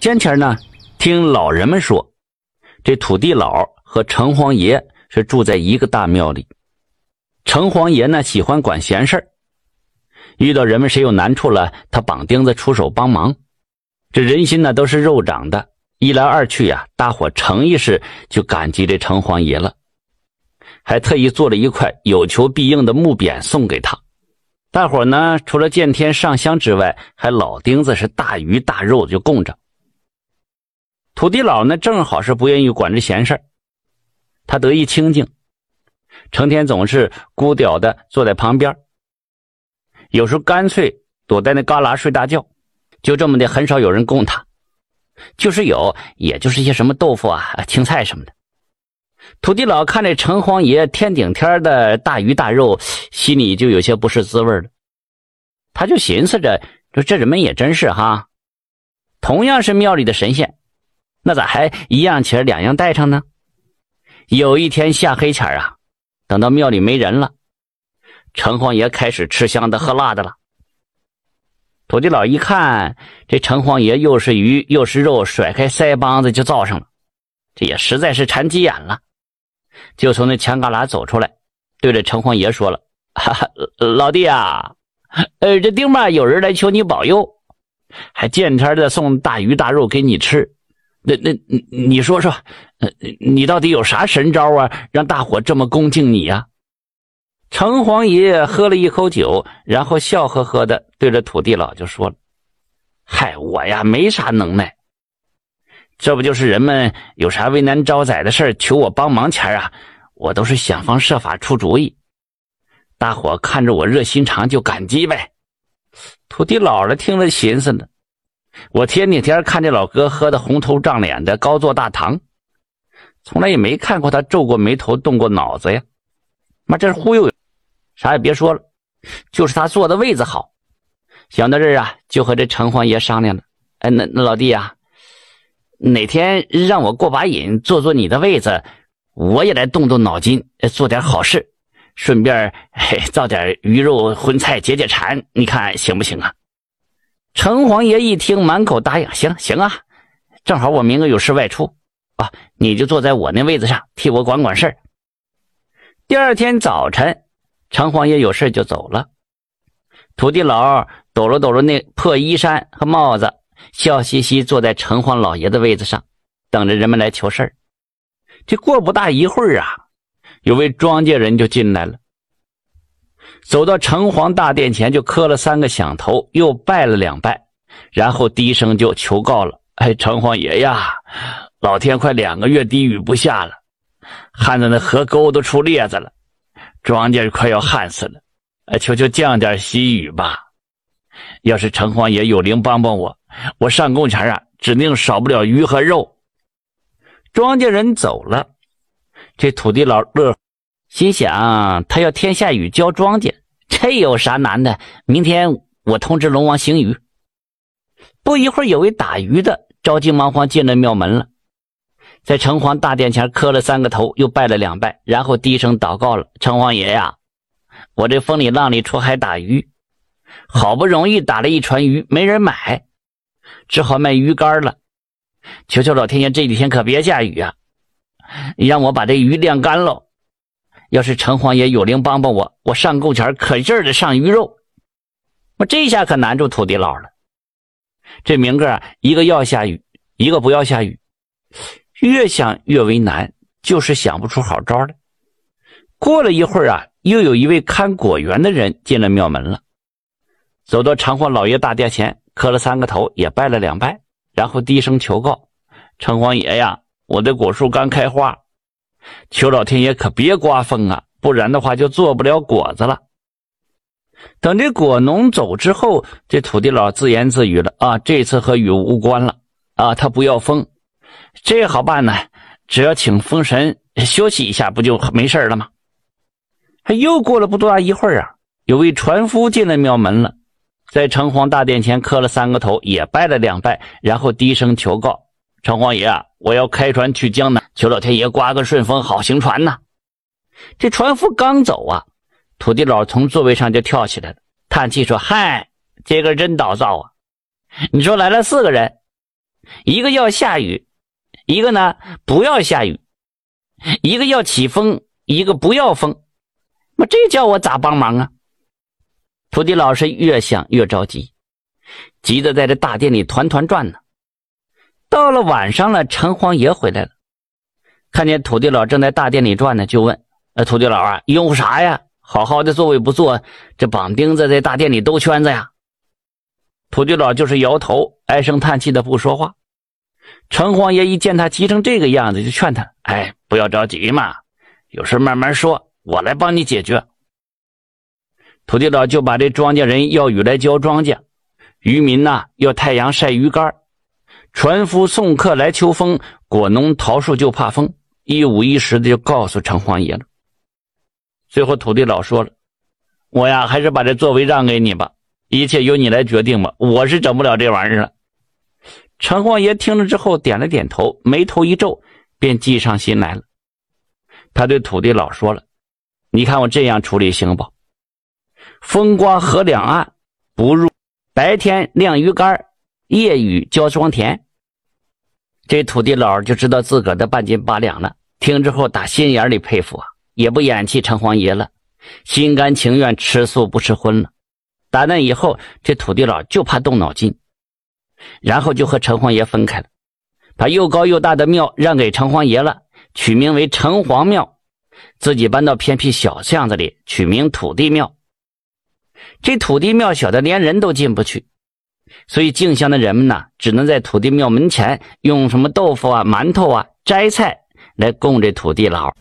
先前呢，听老人们说，这土地佬和城隍爷是住在一个大庙里。城隍爷呢喜欢管闲事遇到人们谁有难处了，他绑钉子出手帮忙。这人心呢都是肉长的，一来二去呀，大伙诚意是就感激这城隍爷了，还特意做了一块有求必应的木匾送给他。大伙呢除了见天上香之外，还老钉子是大鱼大肉就供着。土地老呢正好是不愿意管这闲事他得意清静，成天总是孤屌的坐在旁边，有时候干脆躲在那旮旯睡大觉。就这么的，很少有人供他，就是有，也就是一些什么豆腐啊、青菜什么的。土地老看这城隍爷天顶天的大鱼大肉，心里就有些不是滋味了。他就寻思着，说这人们也真是哈，同样是庙里的神仙，那咋还一样钱两样带上呢？有一天下黑钱啊，等到庙里没人了，城隍爷开始吃香的喝辣的了。土地老一看，这城隍爷又是鱼又是肉，甩开腮帮子就造上了，这也实在是馋急眼了，就从那墙旮旯走出来，对着城隍爷说了：“哈哈，老弟啊，呃，这丁嘛有人来求你保佑，还见天的送大鱼大肉给你吃，那那你你说说，呃，你到底有啥神招啊，让大伙这么恭敬你呀？”城隍爷喝了一口酒，然后笑呵呵的对着土地老就说了：“嗨，我呀没啥能耐，这不就是人们有啥为难招仔的事求我帮忙前啊，我都是想方设法出主意。大伙看着我热心肠就感激呗。”土地佬了听了寻思呢：“我天天天看这老哥喝的红头胀脸的，高坐大堂，从来也没看过他皱过眉头、动过脑子呀。妈，这是忽悠！”啥也别说了，就是他坐的位子好。想到这儿啊，就和这城隍爷商量了。哎，那那老弟啊，哪天让我过把瘾，坐坐你的位子，我也来动动脑筋，做点好事，顺便嘿造点鱼肉荤菜解解馋，你看行不行啊？城隍爷一听，满口答应。行行啊，正好我明个有事外出啊，你就坐在我那位子上，替我管管事。第二天早晨。城隍爷有事就走了，土地佬抖了抖了那破衣衫和帽子，笑嘻嘻坐在城隍老爷的位子上，等着人们来求事这过不大一会儿啊，有位庄稼人就进来了，走到城隍大殿前就磕了三个响头，又拜了两拜，然后低声就求告了：“哎，城隍爷呀，老天快两个月滴雨不下了，旱的那河沟都出裂子了。”庄稼快要旱死了，哎，求求降点喜雨吧！要是城隍爷有灵帮帮我，我上供前啊，指定少不了鱼和肉。庄稼人走了，这土地老乐，心想他要天下雨浇庄稼，这有啥难的？明天我通知龙王行雨。不一会儿，有位打鱼的着急忙慌进了庙门了。在城隍大殿前磕了三个头，又拜了两拜，然后低声祷告了：“城隍爷呀，我这风里浪里出海打鱼，好不容易打了一船鱼，没人买，只好卖鱼竿了。求求老天爷这几天可别下雨啊，让我把这鱼晾干喽。要是城隍爷有灵帮帮我，我上供前可劲儿的上鱼肉。我这下可难住土地佬了。这明个一个要下雨，一个不要下雨。”越想越为难，就是想不出好招来。过了一会儿啊，又有一位看果园的人进了庙门了，走到长隍老爷大殿前，磕了三个头，也拜了两拜，然后低声求告：“城隍爷呀，我的果树刚开花，求老天爷可别刮风啊，不然的话就做不了果子了。”等这果农走之后，这土地佬自言自语了：“啊，这次和雨无关了啊，他不要风。”这好办呢，只要请风神休息一下，不就没事了吗？还又过了不多大一会儿啊，有位船夫进了庙门了，在城隍大殿前磕了三个头，也拜了两拜，然后低声求告：“城隍爷啊，我要开船去江南，求老天爷刮个顺风，好行船呐。”这船夫刚走啊，土地老从座位上就跳起来了，叹气说：“嗨，这个真倒灶啊！你说来了四个人。”一个要下雨，一个呢不要下雨，一个要起风，一个不要风，那这叫我咋帮忙啊？土地老是越想越着急，急得在这大殿里团团转呢。到了晚上了，城隍爷回来了，看见土地老正在大殿里转呢，就问：“呃，土地老啊，用啥呀？好好的座位不坐，这绑钉子在大殿里兜圈子呀？”土地老就是摇头，唉声叹气的不说话。城隍爷一见他急成这个样子，就劝他：“哎，不要着急嘛，有事慢慢说，我来帮你解决。”土地老就把这庄稼人要雨来浇庄稼，渔民呐要太阳晒鱼竿，船夫送客来求风，果农桃树就怕风，一五一十的就告诉城隍爷了。最后土地老说了：“我呀，还是把这座位让给你吧。”一切由你来决定吧，我是整不了这玩意儿了。城隍爷听了之后点了点头，眉头一皱，便计上心来了。他对土地老说了：“你看我这样处理行不？风刮河两岸不入，白天晾鱼竿，夜雨浇庄田。”这土地老就知道自个儿的半斤八两了。听之后打心眼里佩服啊，也不演气城隍爷了，心甘情愿吃素不吃荤了。打那以后，这土地佬就怕动脑筋，然后就和城隍爷分开了，把又高又大的庙让给城隍爷了，取名为城隍庙，自己搬到偏僻小巷子里，取名土地庙。这土地庙小的连人都进不去，所以静香的人们呢，只能在土地庙门前用什么豆腐啊、馒头啊、斋菜来供这土地老。